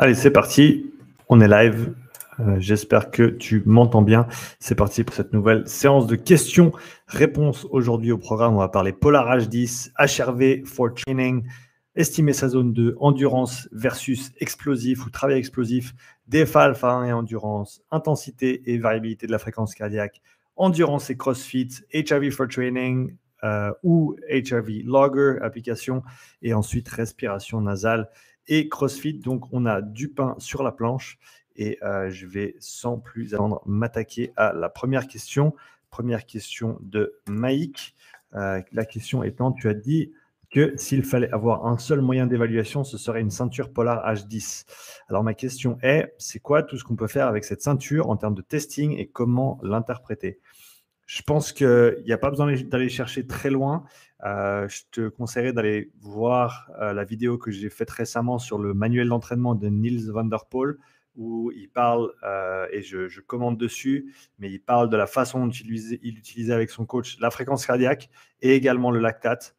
Allez, c'est parti. On est live. Euh, j'espère que tu m'entends bien. C'est parti pour cette nouvelle séance de questions-réponses. Aujourd'hui au programme, on va parler Polar H10, HRV for Training, estimer sa zone de endurance versus explosif ou travail explosif, DFA alpha 1 et endurance, intensité et variabilité de la fréquence cardiaque, endurance et crossfit, HRV for Training, euh, ou HRV Logger application, et ensuite respiration nasale et CrossFit. Donc, on a du pain sur la planche et euh, je vais sans plus attendre m'attaquer à la première question. Première question de Maïk. Euh, la question étant, tu as dit que s'il fallait avoir un seul moyen d'évaluation, ce serait une ceinture Polar H10. Alors ma question est, c'est quoi tout ce qu'on peut faire avec cette ceinture en termes de testing et comment l'interpréter? Je pense qu'il n'y a pas besoin d'aller chercher très loin. Euh, je te conseillerais d'aller voir euh, la vidéo que j'ai faite récemment sur le manuel d'entraînement de Niels van der Poel, où il parle, euh, et je, je, commande dessus, mais il parle de la façon dont il utilisait avec son coach la fréquence cardiaque et également le lactate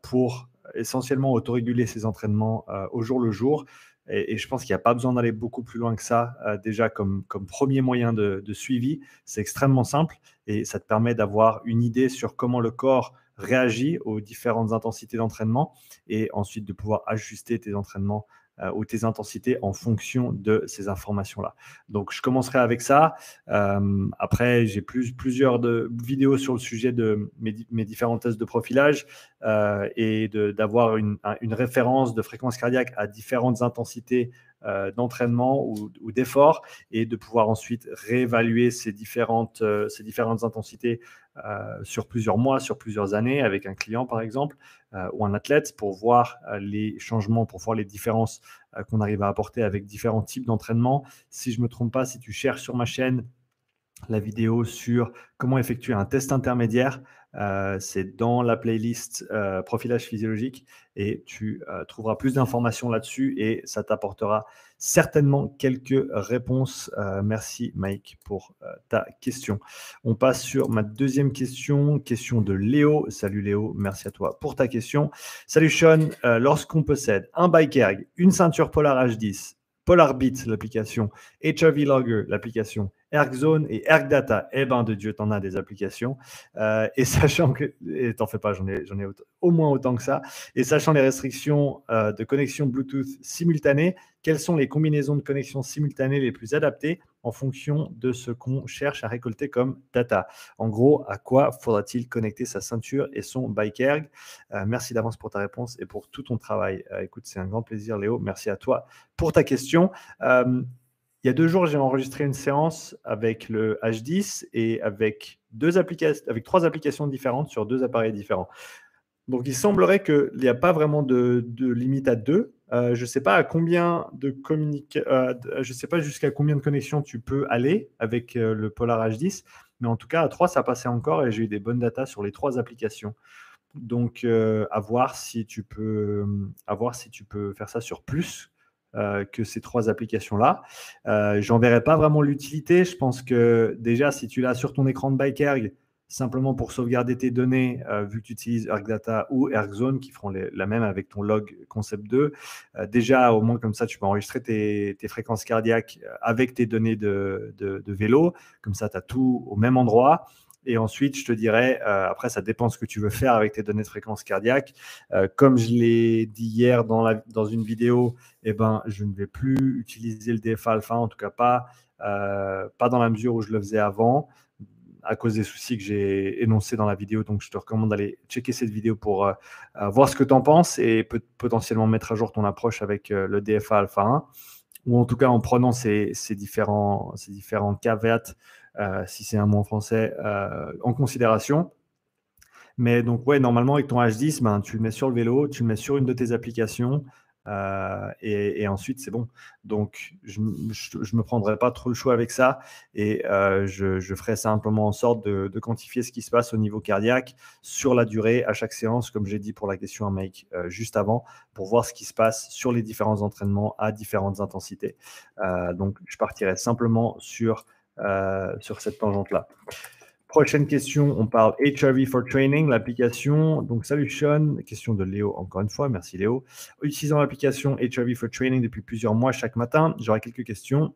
pour essentiellement autoréguler ses entraînements au jour le jour. Et, je pense qu'il n'y a pas besoin d'aller beaucoup plus loin que ça, déjà comme premier moyen de, suivi. C'est extrêmement simple et ça te permet d'avoir une idée sur comment le corps réagit aux différentes intensités d'entraînement et ensuite de pouvoir ajuster tes entraînements euh, ou tes intensités en fonction de ces informations-là. Donc, je commencerai avec ça. Euh, après, j'ai plus, plusieurs de, vidéos sur le sujet de mes, mes différents tests de profilage euh, et d'avoir une, référence de fréquence cardiaque à différentes intensités d'entraînement ou, ou d'effort et de pouvoir ensuite réévaluer ces différentes intensités euh, sur plusieurs mois, sur plusieurs années avec un client par exemple ou un athlète pour voir les changements, pour voir les différences qu'on arrive à apporter avec différents types d'entraînement. Si je ne me trompe pas, si tu cherches sur ma chaîne la vidéo sur comment effectuer un test intermédiaire. Euh, c'est dans la playlist euh, profilage physiologique et tu euh, trouveras plus d'informations là-dessus et ça t'apportera certainement quelques réponses. merci Mike pour ta question. On passe sur ma deuxième question, question de Léo. Salut Léo, merci à toi pour ta question. Salut Sean, lorsqu'on possède un bike une ceinture Polar H10, Polarbit, l'application, HRV Logger, l'application, ErgZone et ErgData. Eh ben de Dieu, t'en as des applications. Euh, et sachant que, et t'en fais pas, j'en ai, j'en ai au moins autant que ça. Et sachant les restrictions euh, de connexion Bluetooth simultanée, quelles sont les combinaisons de connexion simultanées les plus adaptées en fonction de ce qu'on cherche à récolter comme data? En gros, à quoi faudra-t-il connecter sa ceinture et son bike erg? Euh, Merci d'avance pour ta réponse et pour tout ton travail. écoute, c'est un grand plaisir, Léo. Merci à toi pour ta question. Il y a deux jours, j'ai enregistré une séance avec le H10 et avec, deux applications, avec trois applications différentes sur deux appareils différents. Donc, il semblerait qu'il n'y a pas vraiment de, limite à deux. Euh, je ne sais pas euh, pas jusqu'à combien de connexions tu peux aller avec euh, le Polar H10, mais en tout cas à trois ça passait encore et j'ai eu des bonnes datas sur les trois applications. Donc à voir si tu peux, à voir si tu peux faire ça sur plus que ces trois applications-là. Euh, J'en verrai pas vraiment l'utilité. Je pense que déjà, si tu l'as sur ton écran de BikeErg, simplement pour sauvegarder tes données, euh, vu que tu utilises ErgData ou ErgZone, qui feront la même avec ton log Concept 2, euh, déjà, au moins comme ça, tu peux enregistrer tes, fréquences cardiaques avec tes données de, de vélo. Comme ça, tu as tout au même endroit. Et ensuite, je te dirais, euh, après, ça dépend ce que tu veux faire avec tes données de fréquence cardiaque. Euh, comme je l'ai dit hier dans, dans une vidéo, eh ben, je ne vais plus utiliser le DFA alpha, en tout cas pas, euh, pas dans la mesure où je le faisais avant, à cause des soucis que j'ai énoncés dans la vidéo. Donc, je te recommande d'aller checker cette vidéo pour voir ce que tu en penses et potentiellement mettre à jour ton approche avec le DFA alpha 1 ou en tout cas en prenant ces, ces différents, ces différents caveats si c'est un mot en français, euh, en considération. Mais donc, ouais, normalement, avec ton H10, ben, tu le mets sur le vélo, tu le mets sur une de tes applications. Euh, et, ensuite, c'est bon. Donc, je ne me prendrai pas trop le choix avec ça et je, ferai simplement en sorte de, quantifier ce qui se passe au niveau cardiaque sur la durée à chaque séance, comme j'ai dit pour la question à Mike juste avant, pour voir ce qui se passe sur les différents entraînements à différentes intensités. donc, je partirai simplement sur euh, sur cette tangente-là. Prochaine question, on parle HRV for Training, l'application. Donc, salut Sean, question de Léo, encore une fois, merci Léo. Utilisant l'application HRV for Training depuis plusieurs mois chaque matin, j'aurais quelques questions.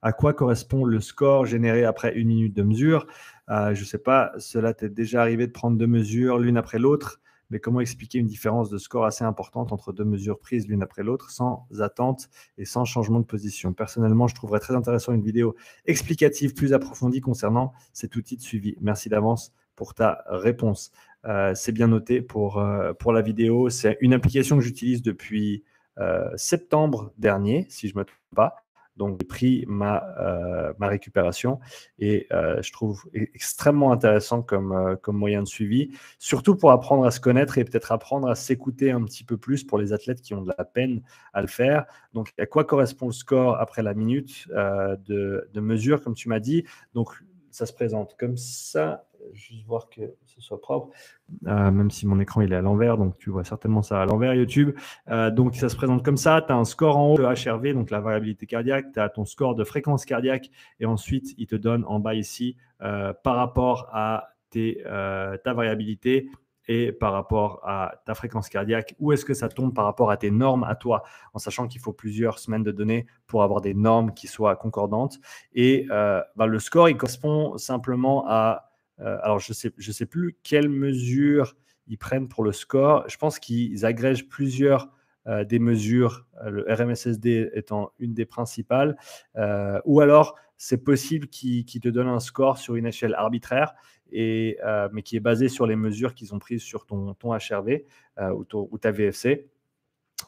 À quoi correspond le score généré après une minute de mesure? Euh, Je ne sais pas, cela t'est déjà arrivé de prendre deux mesures l'une après l'autre mais comment expliquer une différence de score assez importante entre deux mesures prises l'une après l'autre sans attente et sans changement de position? Personnellement, je trouverais très intéressant une vidéo explicative plus approfondie concernant cet outil de suivi. Merci d'avance pour ta réponse. Euh, c'est bien noté pour, euh, pour la vidéo. C'est une application que j'utilise depuis euh, septembre dernier, si je ne me trompe pas. Donc, j'ai pris ma, euh, ma récupération et euh, je trouve e-, extrêmement intéressant comme, euh, comme moyen de suivi, surtout pour apprendre à se connaître et peut-être apprendre à s'écouter un petit peu plus pour les athlètes qui ont de la peine à le faire. Donc, à quoi correspond le score après la minute de, de mesure, comme tu m'as dit Donc, ça se présente comme ça juste voir que ce soit propre, euh, même si mon écran il est à l'envers, donc tu vois certainement ça à l'envers YouTube. Euh, donc ça se présente comme ça, tu as un score en haut de HRV, donc la variabilité cardiaque, tu as ton score de fréquence cardiaque, et ensuite il te donne en bas ici euh, par rapport à tes, ta variabilité et par rapport à ta fréquence cardiaque, où est-ce que ça tombe par rapport à tes normes à toi, en sachant qu'il faut plusieurs semaines de données pour avoir des normes qui soient concordantes. Et bah, le score, il correspond simplement à alors, je ne sais, plus quelles mesures ils prennent pour le score. Je pense qu'ils agrègent plusieurs euh, des mesures, euh, le RMSSD étant une des principales, ou alors c'est possible qu'ils te donnent un score sur une échelle arbitraire, et, mais qui est basé sur les mesures qu'ils ont prises sur ton, ton HRV ou, ou, ta VFC.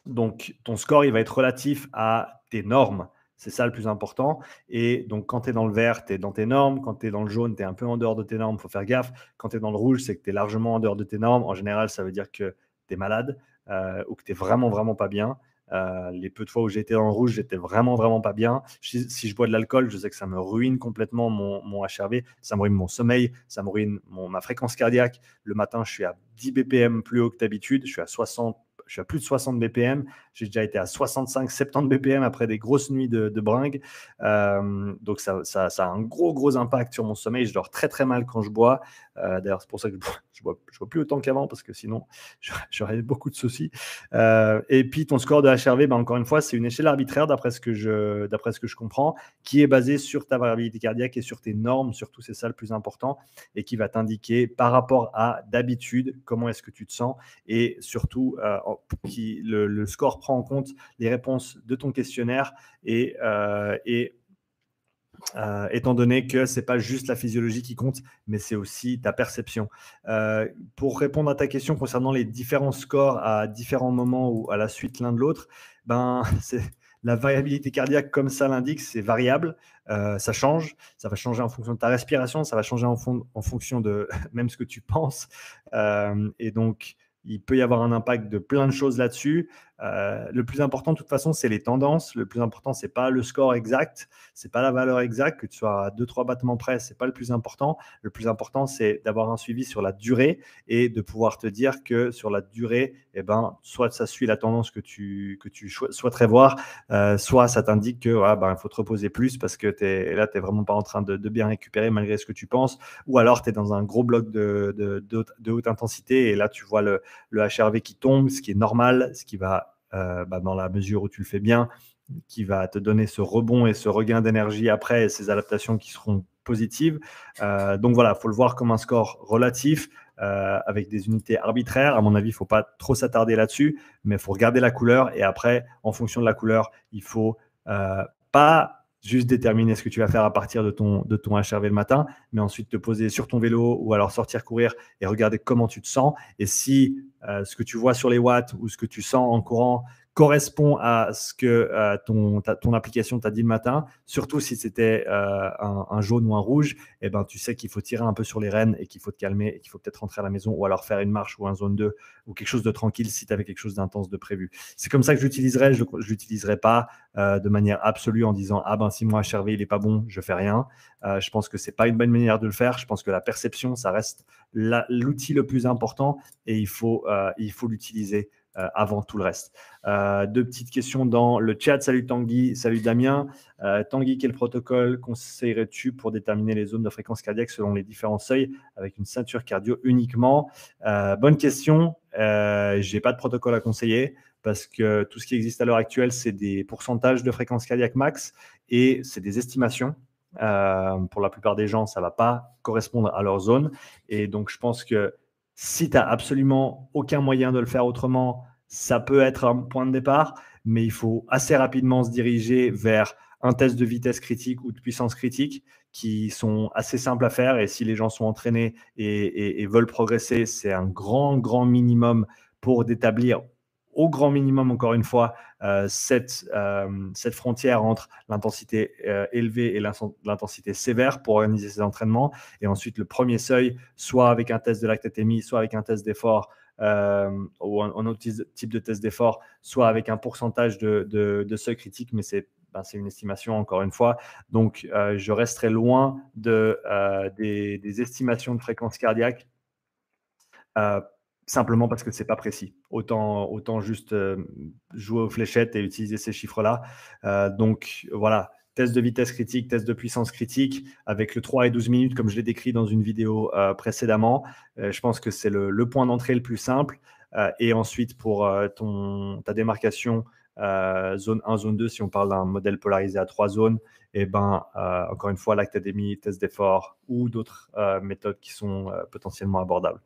Donc ton score, il va être relatif à tes normes. C'est ça le plus important. Et donc, quand tu es dans le vert, tu es dans tes normes. Quand tu es dans le jaune, tu es un peu en dehors de tes normes. Il faut faire gaffe. Quand tu es dans le rouge, c'est que tu es largement en dehors de tes normes. En général, ça veut dire que tu es malade euh, ou que tu es vraiment, vraiment pas bien. Euh, les peu de fois où j'étais dans le rouge, j'étais vraiment, vraiment pas bien. Si, je bois de l'alcool, je sais que ça me ruine complètement mon, mon, HRV, ça me ruine mon sommeil, ça me ruine mon, ma fréquence cardiaque. Le matin, je suis à 10 BPM plus haut que d'habitude, je suis à 60 je suis à plus de 60 BPM. J'ai déjà été à 65, 70 BPM après des grosses nuits de, bringue. Euh, donc, ça, ça, a un gros, gros impact sur mon sommeil. Je dors très, très mal quand je bois. Euh, d'ailleurs, c'est pour ça que je bois, je plus autant qu'avant parce que sinon, j'aurais beaucoup de soucis. Euh, et puis, ton score de HRV, ben, encore une fois, c'est une échelle arbitraire d'après ce, que je, comprends, qui est basée sur ta variabilité cardiaque et sur tes normes, surtout, c'est ça le plus important, et qui va t'indiquer par rapport à d'habitude comment est-ce que tu te sens et surtout qui, le, score prend en compte les réponses de ton questionnaire et, euh, euh, étant donné que ce n'est pas juste la physiologie qui compte, mais c'est aussi ta perception. Euh, pour répondre à ta question concernant les différents scores à différents moments ou à la suite l'un de l'autre, ben, c'est la variabilité cardiaque, comme ça l'indique, c'est variable, ça change, ça va changer en fonction de ta respiration, ça va changer en, en fonction de même ce que tu penses. et donc, il peut y avoir un impact de plein de choses là-dessus. Euh, le plus important, de toute façon, c'est les tendances. Le plus important, c'est pas le score exact, c'est pas la valeur exacte. Que tu sois à 2-3 battements près, c'est pas le plus important. Le plus important, c'est d'avoir un suivi sur la durée et de pouvoir te dire que sur la durée, eh ben, soit ça suit la tendance que tu, que tu souhaiterais voir, euh, soit ça t'indique que ben, il faut te reposer plus parce que es, là, tu n'es vraiment pas en train de, bien récupérer malgré ce que tu penses. Ou alors, tu es dans un gros bloc de, de, de, haute intensité et là, tu vois le, le HRV qui tombe, ce qui est normal, ce qui va euh, bah, dans la mesure où tu le fais bien, qui va te donner ce rebond et ce regain d'énergie après ces adaptations qui seront positives. Euh, donc voilà, il faut le voir comme un score relatif euh, avec des unités arbitraires. À mon avis, il ne faut pas trop s'attarder là-dessus, mais il faut regarder la couleur et après, en fonction de la couleur, il faut pas juste déterminer ce que tu vas faire à partir de ton, de ton HRV le matin, mais ensuite te poser sur ton vélo ou alors sortir courir et regarder comment tu te sens. Et si euh, ce que tu vois sur les watts ou ce que tu sens en courant correspond à ce que euh, ton, ton application t'a dit le matin, surtout si c'était euh, un, jaune ou un rouge, eh ben, tu sais qu'il faut tirer un peu sur les rênes et qu'il faut te calmer et qu'il faut peut-être rentrer à la maison ou alors faire une marche ou un zone 2 ou quelque chose de tranquille si tu avais quelque chose d'intense de prévu. C'est comme ça que j'utiliserai. Je ne pas euh, de manière absolue en disant Ah ben si moi HRV il n'est pas bon, je fais rien. je pense que c'est pas une bonne manière de le faire. Je pense que la perception, ça reste l'outil le plus important et il faut il faut l'utiliser avant tout le reste. deux petites questions dans le chat. Salut Tanguy, salut Damien. Tanguy, quel protocole conseillerais-tu pour déterminer les zones de fréquence cardiaque selon les différents seuils avec une ceinture cardio uniquement? Bonne question. Je n'ai pas de protocole à conseiller parce que tout ce qui existe à l'heure actuelle, c'est des pourcentages de fréquence cardiaque max et c'est des estimations. Euh, pour la plupart des gens, ça ne va pas correspondre à leur zone. Et donc, je pense que si tu n'as absolument aucun moyen de le faire autrement, ça peut être un point de départ, mais il faut assez rapidement se diriger vers un test de vitesse critique ou de puissance critique qui sont assez simples à faire. Et si les gens sont entraînés et veulent progresser, c'est un grand, grand minimum pour d'établir au grand minimum, encore une fois, euh, cette, euh, cette, frontière entre l'intensité euh, élevée et l'intensité sévère pour organiser ces entraînements. Et ensuite, le premier seuil, soit avec un test de lactatémie, soit avec un test d'effort ou un, autre type de test d'effort, soit avec un pourcentage de, seuil critique, mais c'est ben, une estimation encore une fois. Donc, je resterai loin de, des, des, estimations de fréquence cardiaque simplement parce que c'est pas précis. Autant, autant juste euh, jouer aux fléchettes et utiliser ces chiffres-là. Euh, donc voilà, test de vitesse critique, test de puissance critique, avec le 3 et 12 minutes, comme je l'ai décrit dans une vidéo euh, précédemment. je pense que c'est le, le, point d'entrée le plus simple. et ensuite, pour ton, ta démarcation euh, zone 1, zone 2, si on parle d'un modèle polarisé à trois zones, et eh ben, euh, encore une fois, l'académie, test d'effort ou d'autres euh, méthodes qui sont potentiellement abordables.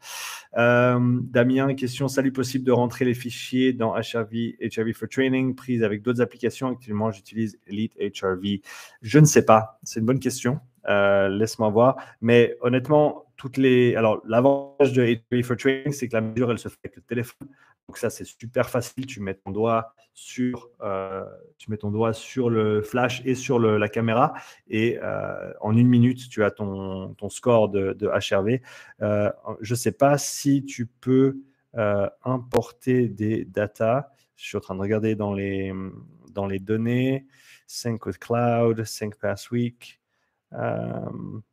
Damien, question, salut, possible de rentrer les fichiers dans HRV, HRV for Training, prise avec d'autres applications. Actuellement, j'utilise Elite HRV. Je ne sais pas, c'est une bonne question. Laisse-moi voir. Mais honnêtement, toutes les. Alors, l'avantage de HRV for Training, c'est que la mesure, elle se fait avec le téléphone. Donc ça, c'est super facile. Tu mets ton doigt sur, euh, tu mets ton doigt sur le flash et sur la caméra. Et euh, en une minute, tu as ton, score de, HRV. Euh, je ne sais pas si tu peux importer des datas. Je suis en train de regarder dans les, données. Sync with Cloud, Sync Pass Week.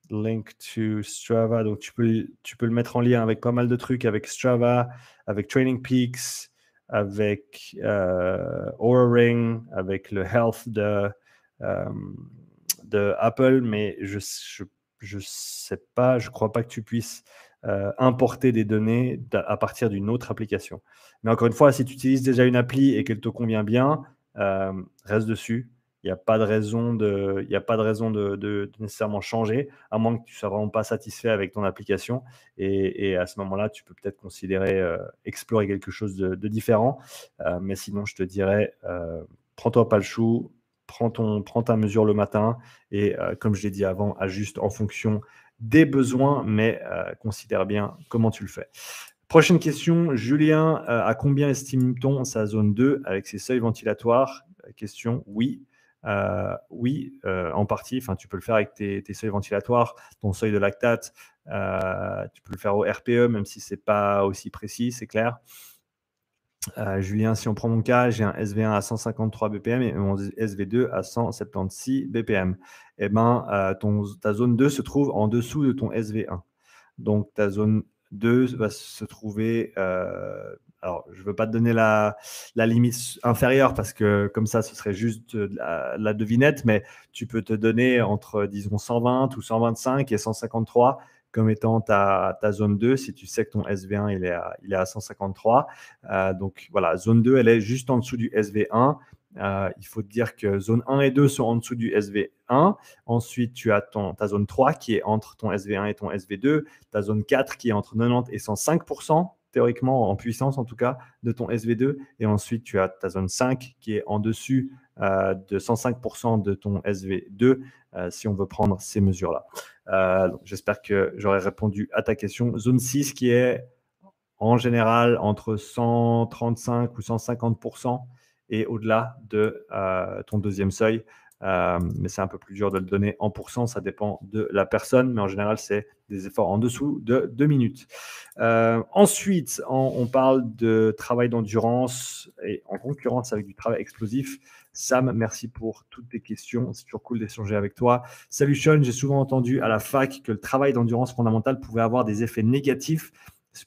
Link to Strava. Donc, tu peux, tu peux le mettre en lien avec pas mal de trucs, avec Strava, avec Training Peaks, avec euh, Aura Ring, avec le Health de, euh, Apple, mais je ne je, sais pas, je crois pas que tu puisses euh, importer des données à partir d'une autre application. Mais encore une fois, si tu utilises déjà une appli et qu'elle te convient bien, reste dessus il n'y a pas de raison de, nécessairement changer, à moins que tu ne sois vraiment pas satisfait avec ton application. Et, à ce moment-là, tu peux peut-être considérer euh, explorer quelque chose de, différent. Euh, mais sinon, je te dirais, euh, prends-toi pas le chou, prends, ton, prends ta mesure le matin et, comme je l'ai dit avant, ajuste en fonction des besoins, mais considère bien comment tu le fais. Prochaine question, Julien, à combien estime-t-on sa zone 2 avec ses seuils ventilatoires? Question, oui. Euh, oui, euh, en partie. Enfin, tu peux le faire avec tes, seuils ventilatoires, ton seuil de lactate. Euh, tu peux le faire au RPE, même si c'est pas aussi précis, c'est clair. Julien, si on prend mon cas, j'ai un SV1 à 153 BPM et mon SV2 à 176 BPM. Eh ben, ta zone 2 se trouve en dessous de ton SV1. Donc, ta zone 2 va se trouver alors, je ne veux pas te donner la, limite inférieure parce que comme ça, ce serait juste la, devinette, mais tu peux te donner entre, disons, 120 ou 125 et 153 comme étant ta, zone 2 si tu sais que ton SV1 il est à, il est à 153. Euh, donc voilà, zone 2, elle est juste en dessous du SV1. Euh, il faut te dire que zone 1 et 2 sont en dessous du SV1. Ensuite, tu as ton, ta zone 3 qui est entre ton SV1 et ton SV2. Ta zone 4 qui est entre 90 et 105 théoriquement en puissance en tout cas, de ton SV2. Et ensuite, tu as ta zone 5 qui est en dessus euh, de 105% de ton SV2 euh, si on veut prendre ces mesures-là. Euh, J'espère que j'aurai répondu à ta question. Zone 6 qui est en général entre 135 ou 150% et au-delà de ton deuxième seuil. Euh, mais c'est un peu plus dur de le donner en pourcent, ça dépend de la personne, mais en général, c'est des efforts en dessous de 2 minutes. Euh, ensuite, on, parle de travail d'endurance et en concurrence avec du travail explosif. Sam, merci pour toutes tes questions. C'est toujours cool d'échanger avec toi. Salut Sean, j'ai souvent entendu à la fac que le travail d'endurance fondamentale pouvait avoir des effets négatifs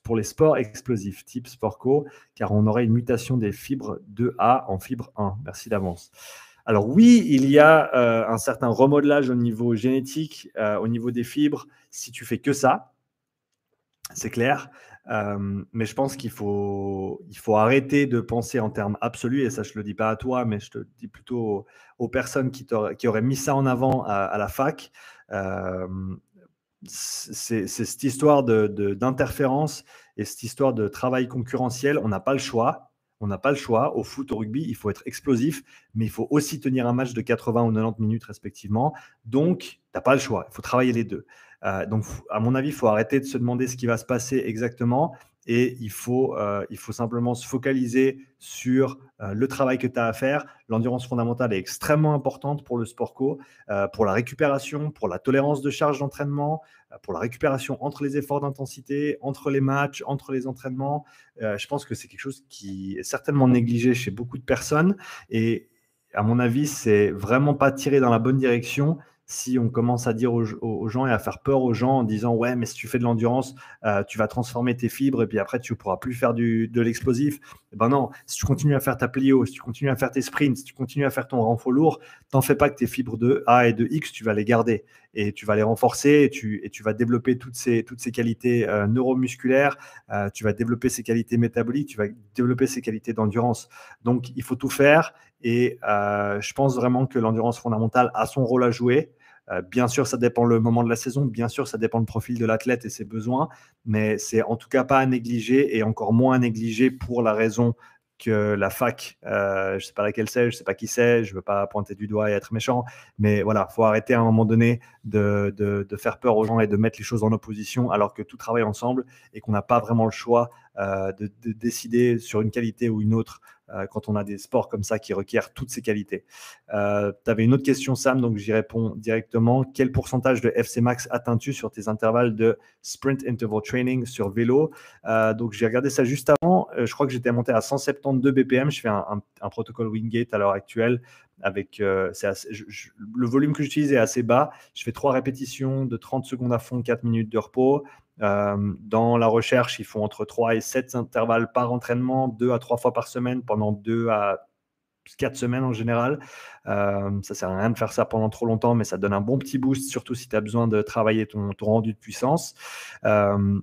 pour les sports explosifs, type sport co, car on aurait une mutation des fibres 2A en fibre 1. Merci d'avance. Alors oui, il y a euh, un certain remodelage au niveau génétique, euh, au niveau des fibres, si tu fais que ça, c'est clair. Euh, mais je pense qu'il faut, il faut arrêter de penser en termes absolus, et ça je ne le dis pas à toi, mais je te dis plutôt aux, personnes qui, auraient mis ça en avant à, la fac. c'est cette histoire d'interférence et cette histoire de travail concurrentiel, on n'a pas le choix. On n'a pas le choix. Au foot, au rugby, il faut être explosif, mais il faut aussi tenir un match de 80 ou 90 minutes respectivement. Donc, tu n'as pas le choix. Il faut travailler les deux. Euh, donc, à mon avis, il faut arrêter de se demander ce qui va se passer exactement et il faut, euh, il faut simplement se focaliser sur euh, le travail que tu as à faire. L'endurance fondamentale est extrêmement importante pour le sport co, pour la récupération, pour la tolérance de charge d'entraînement, pour la récupération entre les efforts d'intensité, entre les matchs, entre les entraînements. je pense que c'est quelque chose qui est certainement négligé chez beaucoup de personnes et à mon avis, c'est vraiment pas tiré dans la bonne direction si on commence à dire aux, gens et à faire peur aux gens en disant ouais mais si tu fais de l'endurance euh, tu vas transformer tes fibres et puis après tu ne pourras plus faire de l'explosif. Eh ben non si tu continues à faire ta plio si tu continues à faire tes sprints si tu continues à faire ton renfort lourd t'en fais pas que tes fibres de A et de X tu vas les garder et tu vas les renforcer et tu, et tu vas développer toutes ces, toutes ces qualités euh, neuromusculaires euh, tu vas développer ces qualités métaboliques tu vas développer ces qualités d'endurance donc il faut tout faire et euh, je pense vraiment que l'endurance fondamentale a son rôle à jouer. Bien sûr, ça dépend le moment de la saison, bien sûr, ça dépend le profil de l'athlète et ses besoins, mais c'est en tout cas pas à négliger et encore moins à négliger pour la raison la fac, euh, je ne sais pas laquelle c'est, je ne sais pas qui c'est, je ne veux pas pointer du doigt et être méchant, mais voilà, il faut arrêter à un moment donné de, de, faire peur aux gens et de mettre les choses en opposition alors que tout travaille ensemble et qu'on n'a pas vraiment le choix de, de, décider sur une qualité ou une autre euh, quand on a des sports comme ça qui requièrent toutes ces qualités. Euh, tu avais une autre question, Sam, donc j'y réponds directement. Quel pourcentage de FC Max atteins-tu sur tes intervalles de sprint interval training sur vélo? Euh, Donc j'ai regardé ça juste avant. je crois que j'étais monté à 172 BPM. Je fais un, protocole Wingate à l'heure actuelle avec le volume que j'utilise est assez bas. Je fais trois répétitions de 30 secondes à fond, 4 minutes de repos. Euh, dans la recherche, ils font entre 3 et 7 intervalles par entraînement, 2 à 3 fois par semaine, pendant 2 à 4 semaines en général. Euh, ça sert à rien de faire ça pendant trop longtemps, mais ça donne un bon petit boost, surtout si tu as besoin de travailler ton, rendu de puissance. Euh,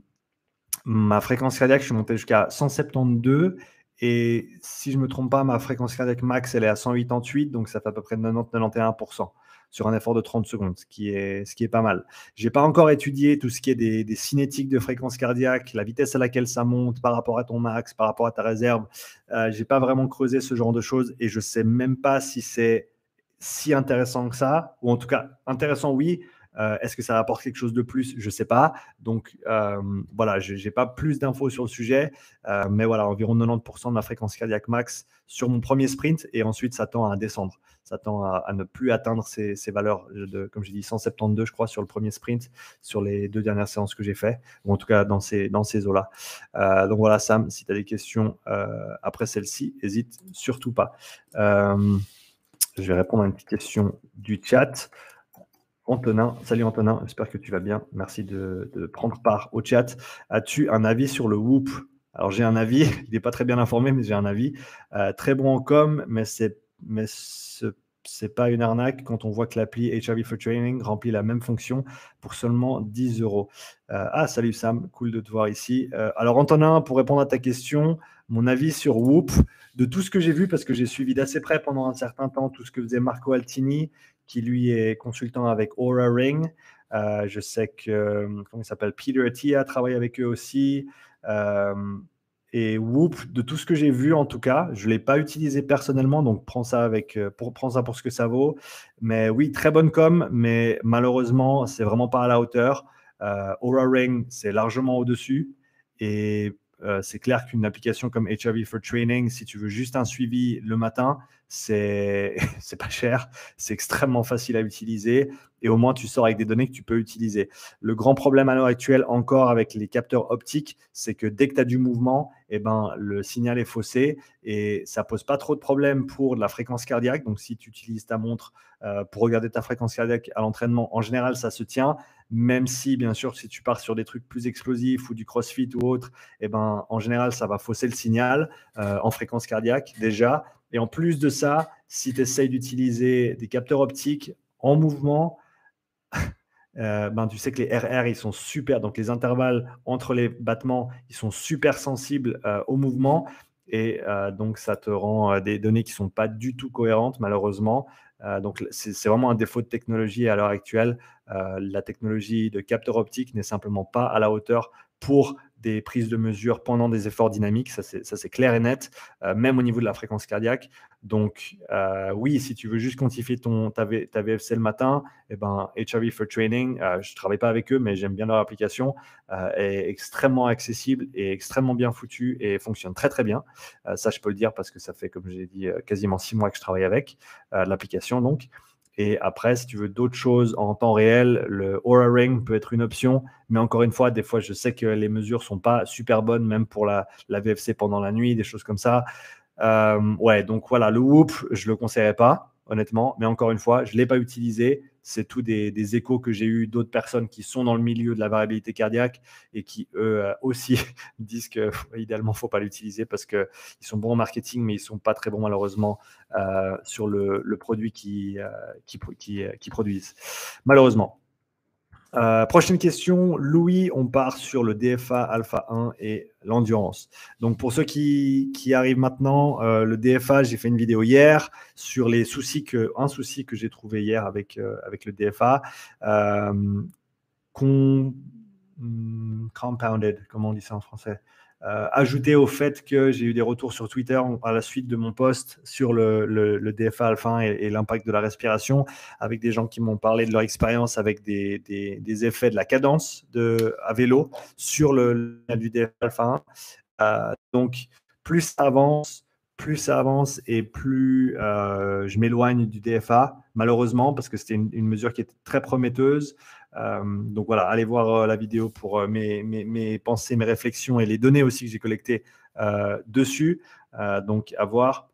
ma fréquence cardiaque, je suis monté jusqu'à 172. Et si je ne me trompe pas, ma fréquence cardiaque max, elle est à 188, donc ça fait à peu près 90-91% sur un effort de 30 secondes, ce qui est, ce qui est pas mal. Je n'ai pas encore étudié tout ce qui est des, cinétiques de fréquence cardiaque, la vitesse à laquelle ça monte par rapport à ton max, par rapport à ta réserve. Euh, je n'ai pas vraiment creusé ce genre de choses et je ne sais même pas si c'est si intéressant que ça, ou en tout cas intéressant oui, euh, est-ce que ça apporte quelque chose de plus? Je ne sais pas. Donc euh, voilà, je n'ai pas plus d'infos sur le sujet. Euh, mais voilà, environ 90% de ma fréquence cardiaque max sur mon premier sprint. Et ensuite, ça tend à descendre. Ça tend à, ne plus atteindre ces, valeurs de, comme j'ai dit, 172, je crois, sur le premier sprint, sur les deux dernières séances que j'ai fait, ou en tout cas dans ces, dans ces eaux-là. donc voilà, Sam, si tu as des questions après celle-ci, n'hésite surtout pas. je vais répondre à une petite question du chat. Antonin, salut Antonin, j'espère que tu vas bien. Merci de, prendre part au chat. As-tu un avis sur le Whoop? Alors j'ai un avis, il n'est pas très bien informé, mais j'ai un avis. Euh, très bon en com, mais c'est mais pas une arnaque quand on voit que l'appli HRV for Training remplit la même fonction pour seulement 10 euros. Euh, ah, salut Sam, cool de te voir ici. Euh, alors Antonin, pour répondre à ta question, mon avis sur Whoop, de tout ce que j'ai vu, parce que j'ai suivi d'assez près pendant un certain temps tout ce que faisait Marco Altini, qui lui est consultant avec Aura Ring. Euh, je sais que, comment il s'appelle, Peter Tia travaille avec eux aussi. Euh, et Whoop, de tout ce que j'ai vu en tout cas, je ne l'ai pas utilisé personnellement, donc prends ça, avec, euh, pour, prends ça pour ce que ça vaut. Mais oui, très bonne com, mais malheureusement, c'est vraiment pas à la hauteur. Aura Ring, c'est largement au-dessus. Et c'est clair qu'une application comme HRV for Training, si tu veux juste un suivi le matin, c'est pas cher, c'est extrêmement facile à utiliser et au moins tu sors avec des données que tu peux utiliser. Le grand problème à l'heure actuelle encore avec les capteurs optiques, c'est que dès que tu as du mouvement, eh ben, le signal est faussé et ça pose pas trop de problèmes pour la fréquence cardiaque. Donc si tu utilises ta montre euh, pour regarder ta fréquence cardiaque à l'entraînement, en général ça se tient, même si bien sûr si tu pars sur des trucs plus explosifs ou du crossfit ou autre, eh ben, en général ça va fausser le signal euh, en fréquence cardiaque déjà. Et en plus de ça, si tu essayes d'utiliser des capteurs optiques en mouvement, euh, ben, tu sais que les RR, ils sont super. Donc, les intervalles entre les battements, ils sont super sensibles euh, au mouvement. Et euh, donc, ça te rend des données qui ne sont pas du tout cohérentes, malheureusement. donc, c'est vraiment un défaut de technologie à l'heure actuelle. la technologie de capteur optique n'est simplement pas à la hauteur pour des prises de mesure pendant des efforts dynamiques, ça c'est clair et net, euh, même au niveau de la fréquence cardiaque. Donc euh, oui, si tu veux juste quantifier ton, ta, VFC le matin, eh ben, HRV for Training, euh, je ne travaille pas avec eux, mais j'aime bien leur application, est extrêmement accessible et extrêmement bien foutu et fonctionne très très bien. ça, je peux le dire parce que ça fait, comme j'ai dit, quasiment six mois que je travaille avec l'application. Donc, et après, si tu veux d'autres choses en temps réel, le Aura Ring peut être une option. Mais encore une fois, des fois, je sais que les mesures sont pas super bonnes, même pour la, la VFC pendant la nuit, des choses comme ça. Euh, ouais, donc voilà, le Whoop, je le conseillerais pas honnêtement. Mais encore une fois, je l'ai pas utilisé. C'est tout des, échos que j'ai eu d'autres personnes qui sont dans le milieu de la variabilité cardiaque et qui, eux euh, aussi, disent qu'idéalement, il ne faut pas l'utiliser parce qu'ils sont bons en marketing, mais ils sont pas très bons, malheureusement, euh, sur le, produit qui, euh, qui, qui produisent. Malheureusement. Euh, prochaine question, Louis, on part sur le DFA Alpha 1 et l'endurance. Donc pour ceux qui, arrivent maintenant, euh, le DFA, j'ai fait une vidéo hier sur les soucis que, un souci que j'ai trouvé hier avec, euh, avec le DFA, hmm, compounded, comment on dit ça en français? Euh, ajouté au fait que j'ai eu des retours sur Twitter à la suite de mon post sur le, DFA alpha et, l'impact de la respiration, avec des gens qui m'ont parlé de leur expérience avec des, effets de la cadence de, à vélo sur le, du DFA alpha 1. Euh, donc, plus ça avance, plus ça avance et plus euh, je m'éloigne du DFA, malheureusement, parce que c'était une, mesure qui était très prometteuse. Euh, donc voilà, allez voir euh, la vidéo pour mes, mes, pensées, mes réflexions et les données aussi que j'ai collectées dessus. donc à voir.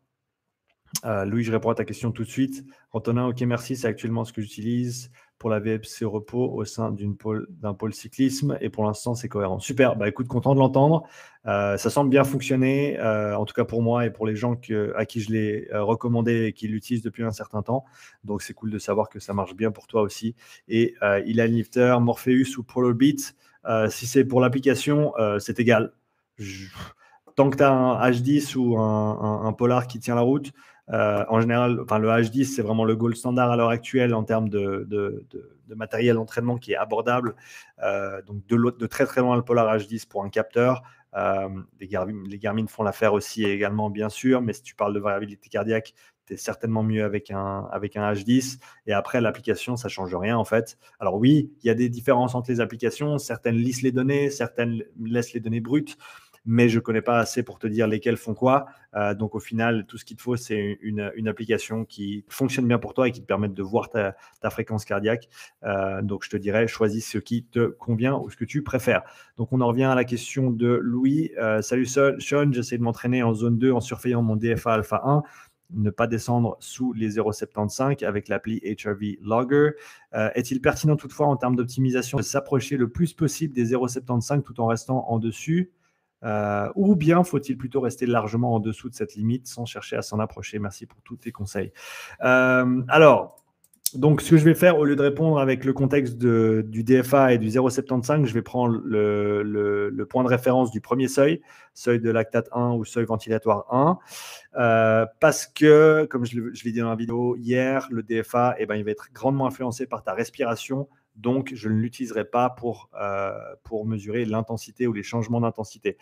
Louis, je réponds à ta question tout de suite. Antonin, ok, merci, c'est actuellement ce que j'utilise pour la VFC repos au sein d'un pôle, cyclisme et pour l'instant c'est cohérent. Super, bah écoute, content de l'entendre. Euh, ça semble bien fonctionner, euh, en tout cas pour moi et pour les gens à qui je l'ai euh, recommandé et qui l'utilisent depuis un certain temps. Donc c'est cool de savoir que ça marche bien pour toi aussi. Et il a Lifter, Morpheus ou Beat. si c'est pour l'application, c'est égal. tant que tu as un H10 ou un, Polar qui tient la route, euh, en général, le H10, c'est vraiment le gold standard à l'heure actuelle en termes de, matériel d'entraînement qui est abordable. Euh, donc, de, très très loin, le Polar H10 pour un capteur. Euh, les, Garmin, les, Garmin, font l'affaire aussi également, bien sûr, mais si tu parles de variabilité cardiaque, tu es certainement mieux avec un, avec un H10. Et après, l'application, ça change rien en fait. Alors oui, il y a des différences entre les applications. Certaines lissent les données, certaines laissent les données brutes mais je ne connais pas assez pour te dire lesquels font quoi. Euh, donc au final, tout ce qu'il te faut, c'est une, application qui fonctionne bien pour toi et qui te permette de voir ta, fréquence cardiaque. Euh, donc je te dirais, choisis ce qui te convient ou ce que tu préfères. Donc on en revient à la question de Louis. Euh, salut Sean, j'essaie de m'entraîner en zone 2 en surveillant mon DFA alpha 1 ne pas descendre sous les 0,75 avec l'appli HRV Logger. Est-il pertinent toutefois en termes d'optimisation de s'approcher le plus possible des 0,75 tout en restant en dessus? Euh, ou bien faut-il plutôt rester largement en dessous de cette limite sans chercher à s'en approcher? Merci pour tous tes conseils. Euh, alors, donc ce que je vais faire, au lieu de répondre avec le contexte du DFA et du 0,75, je vais prendre le, point de référence du premier seuil, seuil de lactate 1 ou seuil ventilatoire 1, euh, parce que, comme je, l'ai dit dans la vidéo hier, le DFA, eh ben, il va être grandement influencé par ta respiration, donc je ne l'utiliserai pas pour, euh, pour mesurer l'intensité ou les changements d'intensité.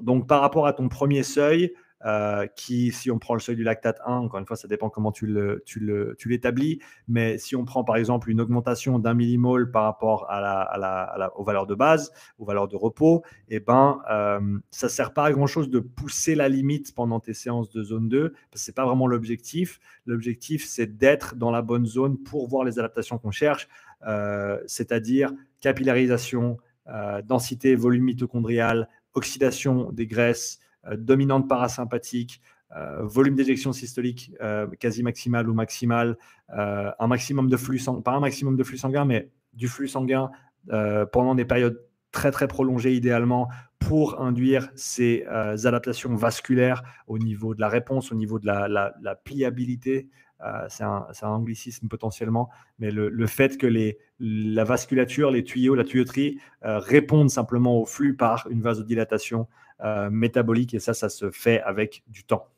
Donc par rapport à ton premier seuil, euh, qui, si on prend le seuil du lactate 1, encore une fois, ça dépend comment tu l'établis, tu mais si on prend par exemple une augmentation d'un millimole par rapport à la, aux valeurs de base, aux valeurs de repos, eh ben, euh, ça ne sert pas à grand-chose de pousser la limite pendant tes séances de zone 2, parce que ce n'est pas vraiment l'objectif. L'objectif, c'est d'être dans la bonne zone pour voir les adaptations qu'on cherche, c'est-à-dire capillarisation, densité, volume mitochondrial, oxydation des graisses, euh, dominante parasympathique, euh, volume d'éjection systolique euh, quasi maximal ou maximal, un maximum de flux sanguin, pas un maximum de flux sanguin, mais du flux sanguin pendant des périodes très très prolongées idéalement pour induire ces adaptations vasculaires au niveau de la réponse, au niveau de la, pliabilité. C'est un, anglicisme potentiellement, mais le, fait que la vasculature, les tuyaux, la tuyauterie répondent simplement au flux par une vasodilatation euh, métabolique et ça, ça se fait avec du temps.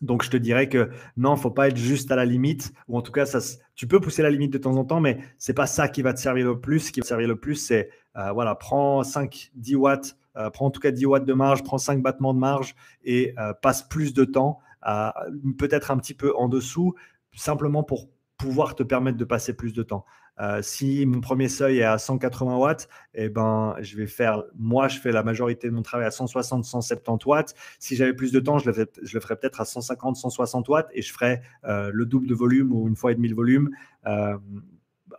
Donc, je te dirais que non, faut pas être juste à la limite, ou en tout cas, tu peux pousser la limite de temps en temps, mais ce n'est pas ça qui va te servir le plus. Ce qui va te servir le plus, c'est, euh, voilà, prends 5, 10 watts, euh, prends en tout cas 10 watts de marge, prends 5 battements de marge et passe plus de temps, peut-être un petit peu en dessous, simplement pour pouvoir te permettre de passer plus de temps. Euh, si mon premier seuil est à 180 watts, eh ben, je vais faire, moi, je fais la majorité de mon travail à 160, 170 watts. Si j'avais plus de temps, je le, ferais peut-être à 150, 160 watts et je ferais euh, le double de volume ou une fois et demi le volume. Euh,